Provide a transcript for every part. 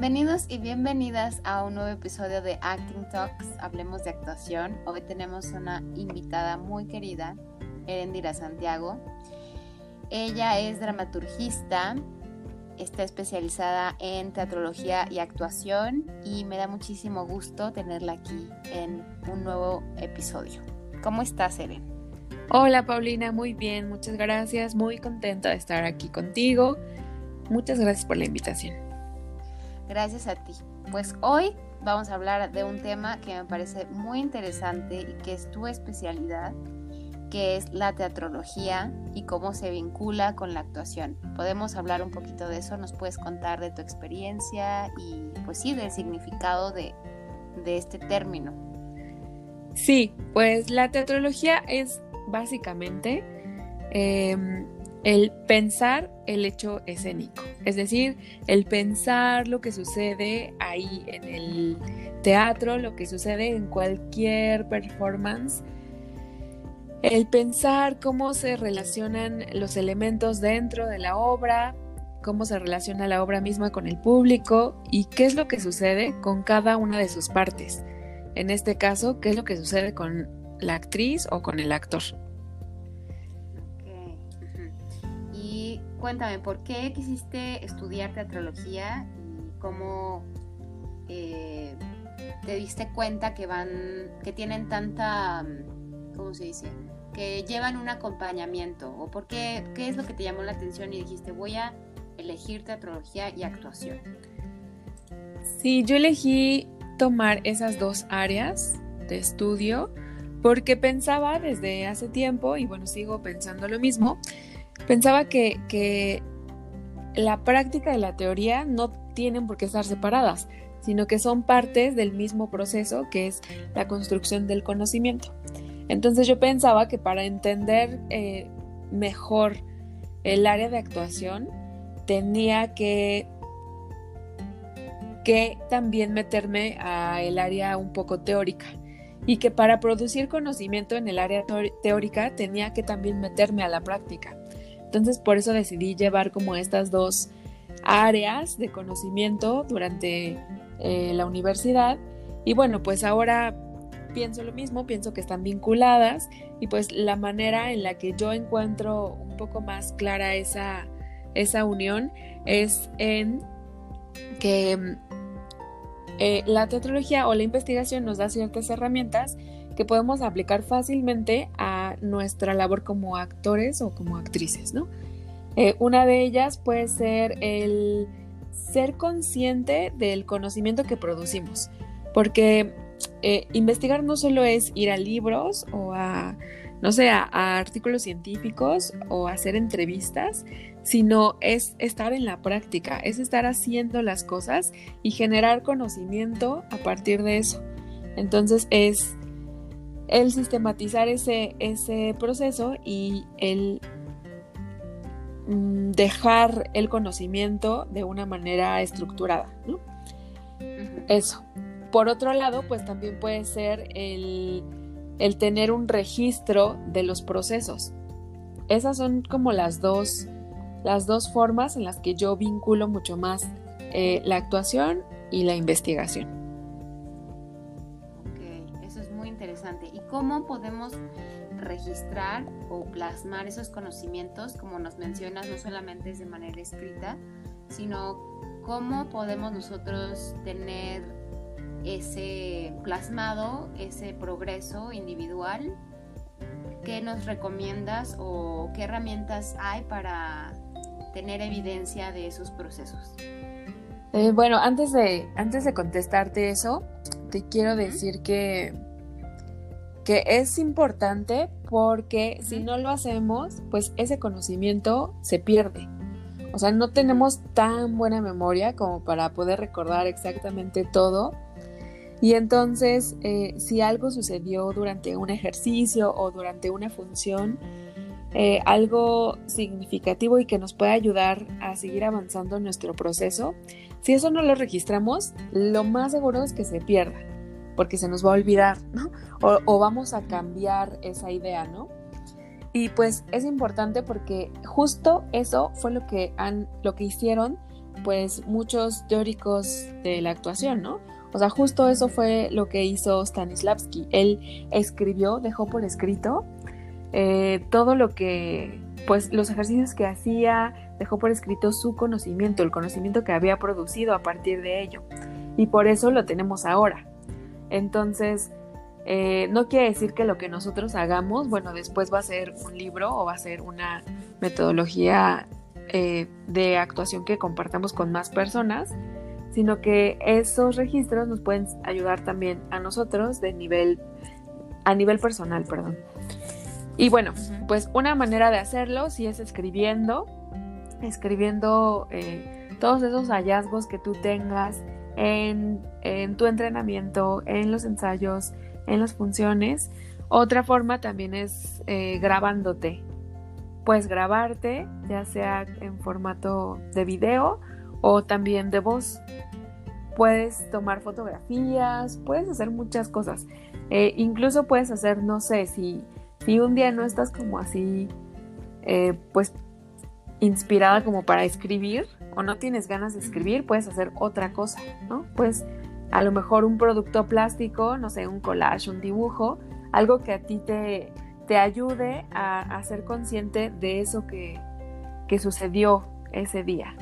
Bienvenidos y bienvenidas a un nuevo episodio de Acting Talks, Hablemos de Actuación. Hoy tenemos una invitada muy querida, Erendira Santiago. Ella es dramaturgista, está especializada en teatrología y actuación y me da muchísimo gusto tenerla aquí en un nuevo episodio. ¿Cómo estás, Eren? Hola, Paulina, muy bien, muchas gracias, muy contenta de estar aquí contigo. Muchas gracias por la invitación. Gracias a ti. Pues hoy vamos a hablar de un tema que me parece muy interesante y que es tu especialidad, que es la teatrología y cómo se vincula con la actuación. Podemos hablar un poquito de eso, nos puedes contar de tu experiencia y pues sí, del significado de, este término. Sí, pues la teatrología es básicamente em, el pensar el hecho escénico, es decir, el pensar lo que sucede ahí en el teatro, lo que sucede en cualquier performance el pensar cómo se relacionan los elementos dentro de la obra, cómo se relaciona la obra misma con el público y qué es lo que sucede con cada una de sus partes. En este caso, qué es lo que sucede con la actriz o con el actor. Cuéntame, ¿por qué quisiste estudiar teatrología y cómo eh, te diste cuenta que van, que tienen tanta ¿cómo se dice? Que llevan un acompañamiento. ¿O por qué, qué es lo que te llamó la atención y dijiste, voy a elegir teatrología y actuación? Sí, yo elegí tomar esas dos áreas de estudio porque pensaba desde hace tiempo, y bueno, sigo pensando lo mismo, pensaba que, la práctica y la teoría no tienen por qué estar separadas, sino que son partes del mismo proceso que es la construcción del conocimiento. Entonces yo pensaba que para entender eh, mejor el área de actuación tenía que, que también meterme a el área un poco teórica y que para producir conocimiento en el área teórica tenía que también meterme a la práctica. Entonces por eso decidí llevar como estas dos áreas de conocimiento durante eh, la universidad. Y bueno pues ahora pienso lo mismo, pienso que están vinculadas y pues la manera en la que yo encuentro un poco más clara esa, esa unión es en que eh, la teatrología o la investigación nos da ciertas herramientas que podemos aplicar fácilmente a nuestra labor como actores o como actrices, ¿no? Eh, una de ellas puede ser el ser consciente del conocimiento que producimos, porque eh, investigar no solo es ir a libros o a, no sé, a, artículos científicos o hacer entrevistas, sino es estar en la práctica, es estar haciendo las cosas y generar conocimiento a partir de eso. Entonces es el sistematizar ese, ese proceso y el mm, dejar el conocimiento de una manera estructurada, ¿no? Eso. Por otro lado, pues también puede ser el, tener un registro de los procesos. Esas son como las dos, las dos formas en las que yo vinculo mucho más eh, la actuación y la investigación. Cómo podemos registrar o plasmar esos conocimientos, como nos mencionas, no solamente es de manera escrita, sino cómo podemos nosotros tener ese plasmado, ese progreso individual? ¿Qué nos recomiendas o qué herramientas hay para tener evidencia de esos procesos? Eh, bueno, antes de, antes de contestarte eso, te quiero decir que, que es importante porque si no lo hacemos, pues ese conocimiento se pierde. O sea, no tenemos tan buena memoria como para poder recordar exactamente todo. Y entonces, eh, si algo sucedió durante un ejercicio o durante una función, eh, algo significativo y que nos puede ayudar a seguir avanzando en nuestro proceso, si eso no lo registramos, lo más seguro es que se pierda, porque se nos va a olvidar, ¿no? O, vamos a cambiar esa idea, ¿no? Y pues es importante porque justo eso fue lo que, han, lo que hicieron pues muchos teóricos de la actuación, ¿no? O sea, justo eso fue lo que hizo Stanislavski. Él escribió, dejó por escrito eh, todo lo que, pues los ejercicios que hacía, dejó por escrito su conocimiento, el conocimiento que había producido a partir de ello. Y por eso lo tenemos ahora. Entonces, eh, no quiere decir que lo que nosotros hagamos, bueno, después va a ser un libro o va a ser una metodología eh, de actuación que compartamos con más personas, sino que esos registros nos pueden ayudar también a nosotros de nivel, a nivel personal, perdón. Y bueno, pues una manera de hacerlo sí es escribiendo, escribiendo eh, todos esos hallazgos que tú tengas en, tu entrenamiento, en los ensayos, en las funciones. Otra forma también es eh, grabándote. Puedes grabarte, ya sea en formato de video o también de voz. Puedes tomar fotografías, puedes hacer muchas cosas. Eh, incluso puedes hacer, no sé, si, si un día no estás como así, eh, pues inspirada como para escribir o no tienes ganas de escribir, puedes hacer otra cosa, ¿no? Pues a lo mejor un producto plástico, no sé, un collage, un dibujo, algo que a ti te, te ayude a, ser consciente de eso que, que sucedió ese día.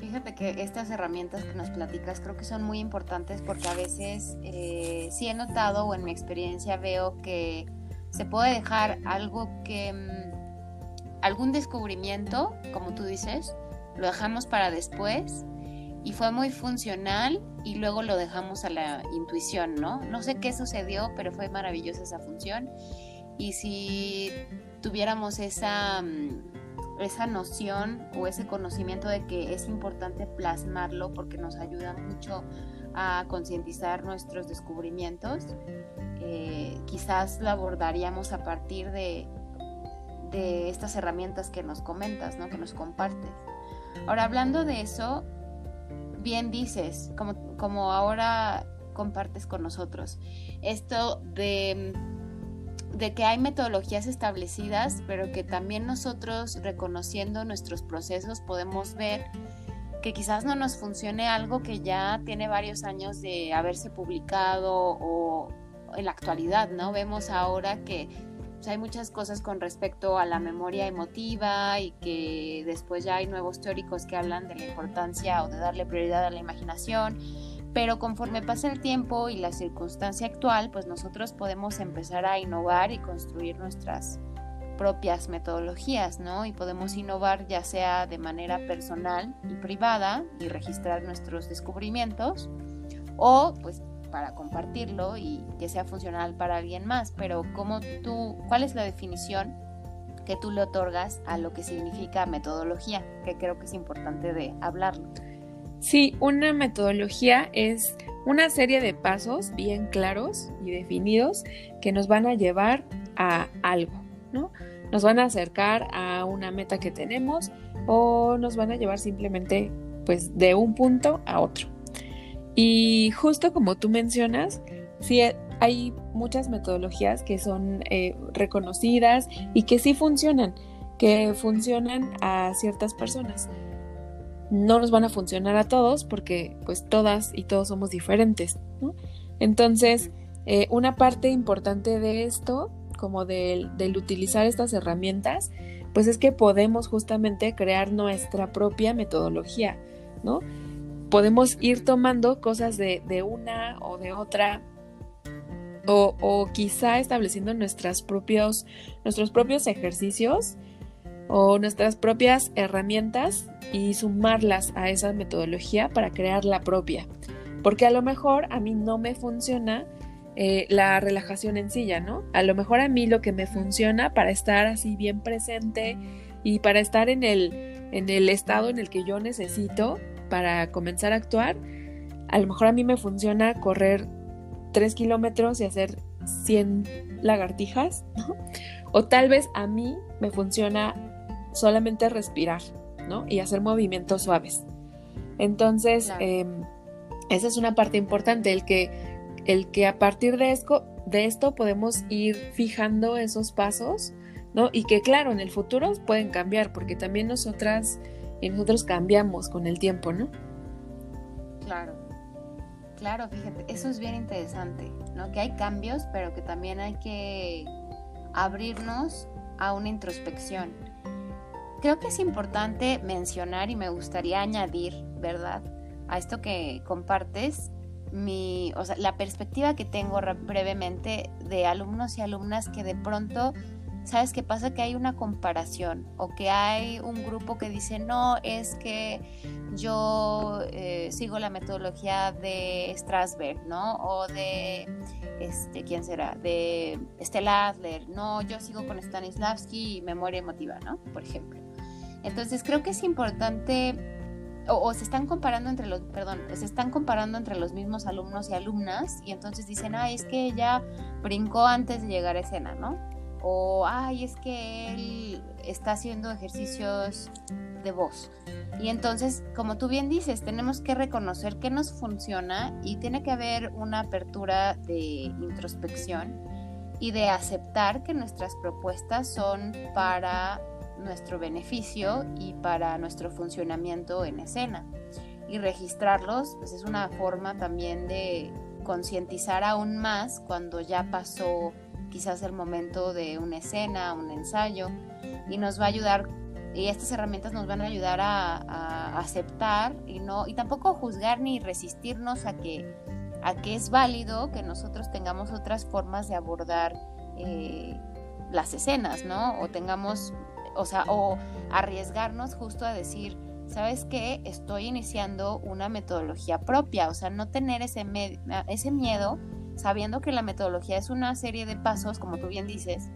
Fíjate que estas herramientas que nos platicas creo que son muy importantes porque a veces eh, sí he notado o en mi experiencia veo que se puede dejar algo que mm, algún descubrimiento, como tú dices, lo dejamos para después y fue muy funcional y luego lo dejamos a la intuición, ¿no? No sé qué sucedió, pero fue maravillosa esa función y si tuviéramos esa mm, esa noción o ese conocimiento de que es importante plasmarlo porque nos ayuda mucho a concientizar nuestros descubrimientos, eh, quizás lo abordaríamos a partir de, de estas herramientas que nos comentas, ¿no? que nos compartes. Ahora, hablando de eso, bien dices, como, como ahora compartes con nosotros, esto de de que hay metodologías establecidas, pero que también nosotros reconociendo nuestros procesos podemos ver que quizás no nos funcione algo que ya tiene varios años de haberse publicado o en la actualidad, ¿no? Vemos ahora que pues, hay muchas cosas con respecto a la memoria emotiva y que después ya hay nuevos teóricos que hablan de la importancia o de darle prioridad a la imaginación pero conforme pasa el tiempo y la circunstancia actual, pues nosotros podemos empezar a innovar y construir nuestras propias metodologías, ¿no? Y podemos innovar ya sea de manera personal y privada y registrar nuestros descubrimientos o pues para compartirlo y que sea funcional para alguien más, pero ¿cómo tú, cuál es la definición que tú le otorgas a lo que significa metodología? Que creo que es importante de hablarlo. Sí, una metodología es una serie de pasos bien claros y definidos que nos van a llevar a algo, ¿no? Nos van a acercar a una meta que tenemos o nos van a llevar simplemente pues de un punto a otro. Y justo como tú mencionas, sí hay muchas metodologías que son eh, reconocidas y que sí funcionan, que funcionan a ciertas personas no nos van a funcionar a todos porque pues todas y todos somos diferentes, ¿no? Entonces, eh, una parte importante de esto, como del, del, utilizar estas herramientas, pues es que podemos justamente crear nuestra propia metodología, ¿no? Podemos ir tomando cosas de, de una o de otra o, o, quizá estableciendo nuestras propios, nuestros propios ejercicios o nuestras propias herramientas y sumarlas a esa metodología para crear la propia. Porque a lo mejor a mí no me funciona eh, la relajación en silla, ¿no? A lo mejor a mí lo que me funciona para estar así bien presente y para estar en el, en el estado en el que yo necesito para comenzar a actuar, a lo mejor a mí me funciona correr 3 kilómetros y hacer 100 lagartijas, ¿no? O tal vez a mí me funciona solamente respirar, ¿no? Y hacer movimientos suaves. Entonces, em, esa es una parte importante, el que, el que a partir de esto, de esto podemos ir fijando esos pasos, ¿no? Y que claro, en el futuro pueden cambiar, porque también nosotras y nosotros cambiamos con el tiempo, ¿no? Claro, claro, fíjate, eso es bien interesante, ¿no? Que hay cambios, pero que también hay que abrirnos a una introspección. Creo que es importante mencionar y me gustaría añadir, ¿verdad? A esto que compartes, mi, o sea, la perspectiva que tengo brevemente de alumnos y alumnas que de pronto ¿sabes qué pasa? Que hay una comparación o que hay un grupo que dice, no, es que yo eh, sigo la metodología de Strasberg, ¿no? O de, este, ¿quién será? De Stella Adler, no, yo sigo con Stanislavski y memoria emotiva, ¿no? Por ejemplo. Entonces creo que es importante o, se están comparando entre los, perdón, se están comparando entre los mismos alumnos y alumnas y entonces dicen, ay, es que ella brincó antes de llegar a escena, ¿no? O ay, es que él está haciendo ejercicios de voz. Y entonces, como tú bien dices, tenemos que reconocer qué nos funciona y tiene que haber una apertura de introspección y de aceptar que nuestras propuestas son para nuestro beneficio y para nuestro funcionamiento en escena. Y registrarlos pues es una forma también de concientizar aún más cuando ya pasó quizás el momento de una escena, un ensayo, y nos va a ayudar, y estas herramientas nos van a ayudar a, aceptar y, no, y tampoco juzgar ni resistirnos a que, a que es válido que nosotros tengamos otras formas de abordar eh, las escenas, ¿no? O tengamos, o sea, o arriesgarnos justo a decir, ¿sabes qué? Estoy iniciando una metodología propia, o sea, no tener ese, ese miedo sabiendo que la metodología es una serie de pasos, como tú bien dices,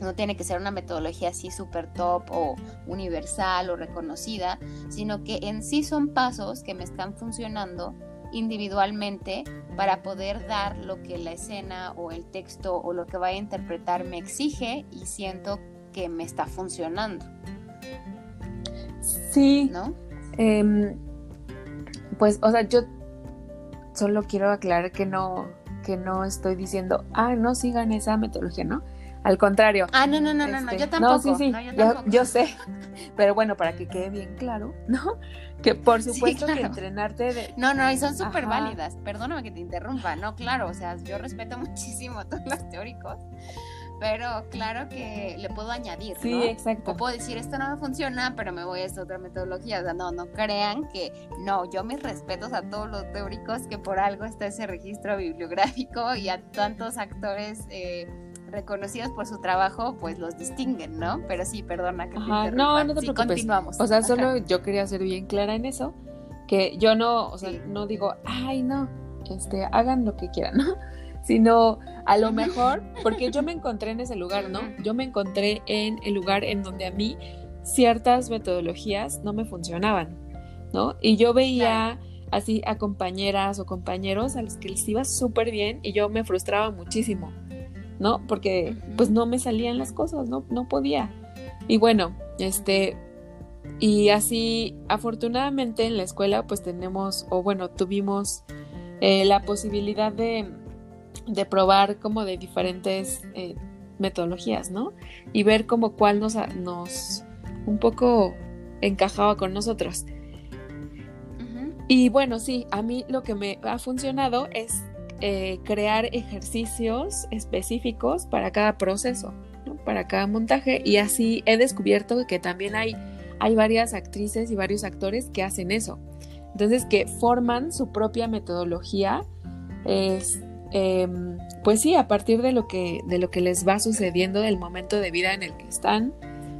no tiene que ser una metodología así súper top o universal o reconocida, sino que en sí son pasos que me están funcionando individualmente para poder dar lo que la escena o el texto o lo que vaya a interpretar me exige y siento que me está funcionando. Sí. ¿No? Em, pues, o sea, yo solo quiero aclarar que no, que no estoy diciendo, ah, no sigan esa metodología, ¿no? Al contrario. Ah, no, no, no, no, yo este, tampoco. No, sí, sí, yo, sé. Pero bueno, para que quede bien claro, ¿no? Que por supuesto que entrenarte de. No, no, y son súper válidas. Perdóname que te interrumpa. No, claro, o sea, yo respeto muchísimo a todos los teóricos pero claro que le puedo añadir. Sí, exacto. O puedo decir, esto no me funciona, pero me voy a esta otra metodología. O sea, no, no crean que, no, yo mis respetos a todos los teóricos que por algo está ese registro bibliográfico y a tantos actores. Eh, reconocidos por su trabajo, pues los distinguen, ¿no? Pero sí, perdona que Ajá, No, no te preocupes. Continuamos. O sea, solo yo quería ser bien clara en eso, que yo no, o sea, no digo, ay, no, este, hagan lo que quieran, ¿no? Sino a lo mejor, porque yo me encontré en ese lugar, ¿no? Yo me encontré en el lugar en donde a mí ciertas metodologías no me funcionaban, ¿no? Y yo veía así a compañeras o compañeros a los que les iba súper bien y yo me frustraba muchísimo, ¿no? Porque pues no me salían las cosas, no, no podía. Y bueno, este, y así afortunadamente en la escuela pues tenemos, o bueno, tuvimos eh, la posibilidad de de probar como de diferentes eh, metodologías, ¿no? Y ver como cuál nos, nos un poco encajaba con nosotros. Y bueno, sí, a mí lo que me ha funcionado es eh, crear ejercicios específicos para cada proceso, ¿no? para cada montaje, y así he descubierto que también hay, hay varias actrices y varios actores que hacen eso. Entonces, que forman su propia metodología. Es, Em, pues sí, a partir de lo, que, de lo que les va sucediendo, del momento de vida en el que están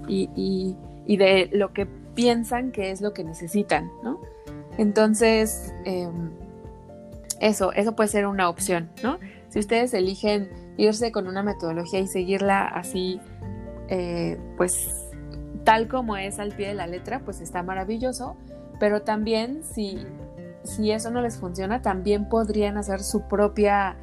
y, de lo que piensan que es lo que necesitan, ¿no? Entonces, em, eso, eso puede ser una opción, ¿no? Si ustedes eligen irse con una metodología y seguirla así, eh, pues tal como es al pie de la letra, pues está maravilloso, pero también si si eso no les funciona, también podrían hacer su propia,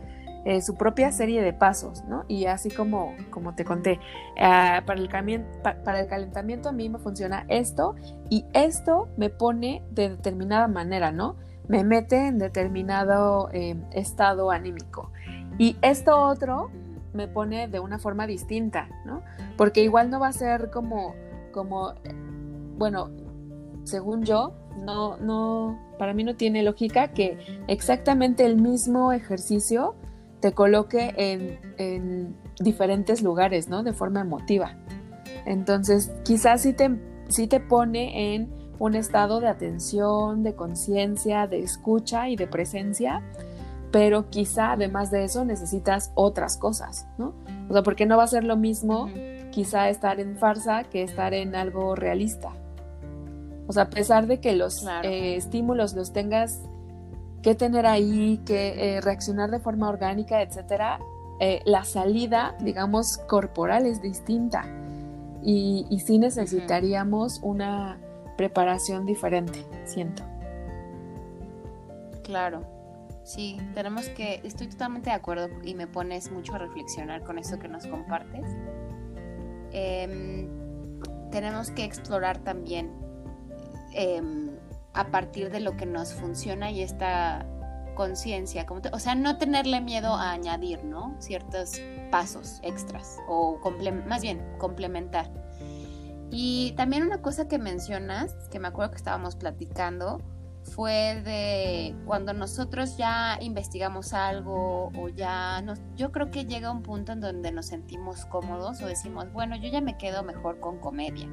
eh, su propia serie de pasos, ¿no? Y así como, como te conté, ah, para, el para el calentamiento a mí me funciona esto y esto me pone de determinada manera, ¿no? Me mete en determinado eh, estado anímico. Y esto otro me pone de una forma distinta, ¿no? Porque igual no va a ser como, como bueno, según yo, no, no, para mí no tiene lógica que exactamente el mismo ejercicio te coloque en, en diferentes lugares, ¿no? De forma emotiva. Entonces, quizás sí te, sí te pone en un estado de atención, de conciencia, de escucha y de presencia, pero quizá además de eso necesitas otras cosas, ¿no? O sea, porque no va a ser lo mismo quizá estar en farsa que estar en algo realista. O sea, a pesar de que los eh, estímulos los tengas que tener ahí, que eh, reaccionar de forma orgánica, etcétera, eh, la salida, digamos, corporal es distinta. Y, y sí necesitaríamos una preparación diferente, siento. Claro, sí, tenemos que, estoy totalmente de acuerdo y me pones mucho a reflexionar con eso que nos compartes. Em, tenemos que explorar también em, a partir de lo que nos funciona y esta conciencia, o sea, no tenerle miedo a añadir, ¿no? Ciertos pasos extras o más bien complementar. Y también una cosa que mencionas, que me acuerdo que estábamos platicando, fue de cuando nosotros ya investigamos algo o ya nos, yo creo que llega un punto en donde nos sentimos cómodos o decimos, bueno, yo ya me quedo mejor con comedia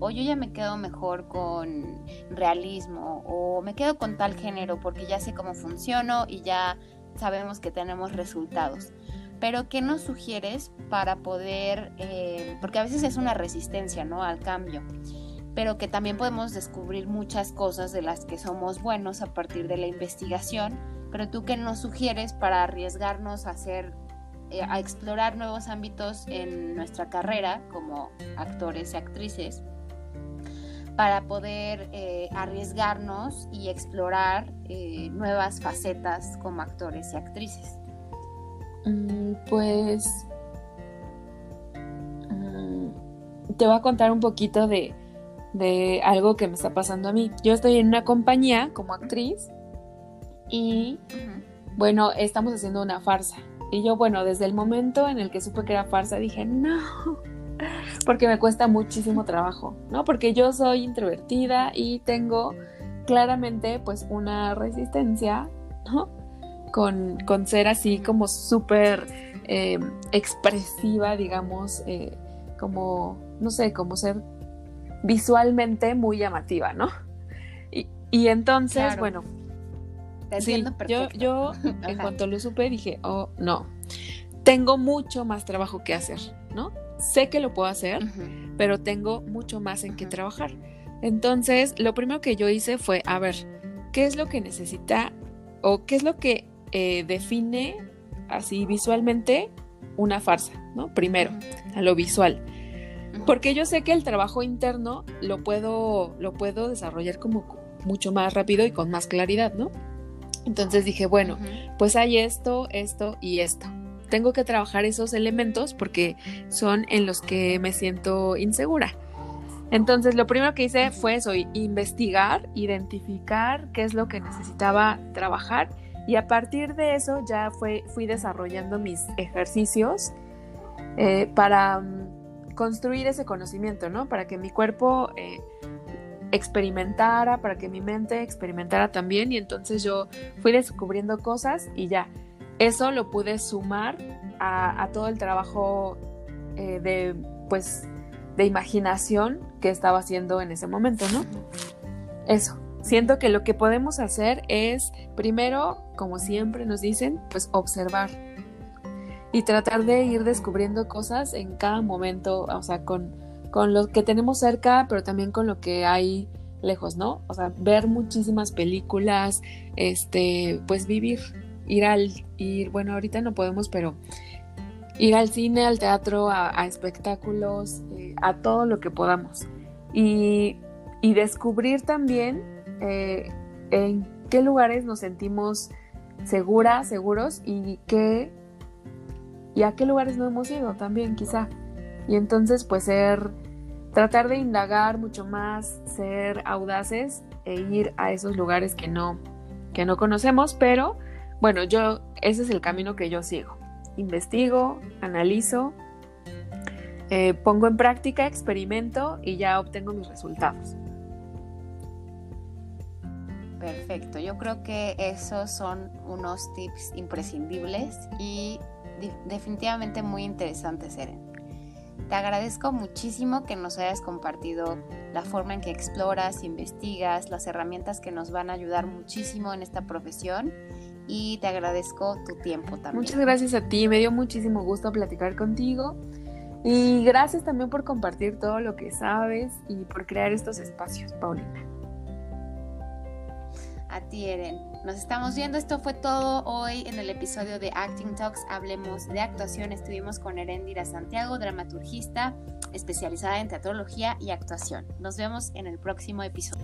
o yo ya me quedo mejor con realismo o me quedo con tal género porque ya sé cómo funciono y ya sabemos que tenemos resultados pero ¿qué nos sugieres para poder, eh, porque a veces es una resistencia, ¿no? Al cambio, pero que también podemos descubrir muchas cosas de las que somos buenos a partir de la investigación, pero tú qué nos sugieres para arriesgarnos a hacer, eh, a explorar nuevos ámbitos en nuestra carrera como actores y actrices? Para poder eh, arriesgarnos y explorar nuevas facetas como actores y actrices. Mm, pues mm, te voy a contar un poquito de, algo que me está pasando a mí. Yo estoy en una compañía como actriz y bueno, estamos haciendo una farsa. Y yo, bueno, desde el momento en el que supe que era farsa, dije, no, porque me cuesta muchísimo trabajo, ¿no? Porque yo soy introvertida y tengo claramente pues una resistencia, ¿no? con, ser así como súper eh, expresiva, digamos, eh, como, no sé, como ser visualmente muy llamativa, ¿no? Y, entonces, bueno, sí, yo, yo en cuanto lo supe dije, oh, no, tengo mucho más trabajo que hacer, ¿no? Sé que lo puedo hacer, pero tengo mucho más en qué trabajar. Entonces, lo primero que yo hice fue, a ver, ¿qué es lo que necesita o qué es lo que eh, define así visualmente una farsa, ¿no? Primero, a lo visual. Porque yo sé que el trabajo interno lo puedo, lo puedo desarrollar como mucho más rápido y con más claridad, ¿no? Entonces dije, bueno, pues hay esto, esto y esto. Tengo que trabajar esos elementos porque son en los que me siento insegura. Entonces, lo primero que hice fue eso, investigar, identificar qué es lo que necesitaba trabajar y a partir de eso ya fue, fui desarrollando mis ejercicios eh, para mm, construir ese conocimiento, ¿no? Para que mi cuerpo eh, experimentara, para que mi mente experimentara también. Y entonces yo fui descubriendo cosas y ya. Eso lo pude sumar a, todo el trabajo eh, de, pues, de imaginación que estaba haciendo en ese momento, ¿no? Eso siento que lo que podemos hacer es, primero, como siempre nos dicen, pues observar y tratar de ir descubriendo cosas en cada momento, o sea, con, con lo que tenemos cerca, pero también con lo que hay lejos, ¿no? O sea, ver muchísimas películas, este, pues vivir, ir al, ir, bueno, ahorita no podemos, pero ir al cine, al teatro, a, espectáculos, eh, a todo lo que podamos. Y, y descubrir también eh, en qué lugares nos sentimos seguras, seguros y qué y a qué lugares no hemos ido también quizá. Y entonces pues ser tratar de indagar mucho más, ser audaces e ir a esos lugares que no que no conocemos, pero bueno, yo ese es el camino que yo sigo. Investigo, analizo, eh, pongo en práctica, experimento y ya obtengo mis resultados. Perfecto, yo creo que esos son unos tips imprescindibles y definitivamente muy interesantes, Eren. Te agradezco muchísimo que nos hayas compartido la forma en que exploras, investigas, las herramientas que nos van a ayudar muchísimo en esta profesión y te agradezco tu tiempo también. Muchas gracias a ti, me dio muchísimo gusto platicar contigo y gracias también por compartir todo lo que sabes y por crear estos espacios, Paulina. A ti, Eren. Nos estamos viendo. Esto fue todo hoy en el episodio de Acting Talks. Hablemos de actuación. Estuvimos con Erendira Santiago, dramaturgista especializada en teatrología y actuación. Nos vemos en el próximo episodio.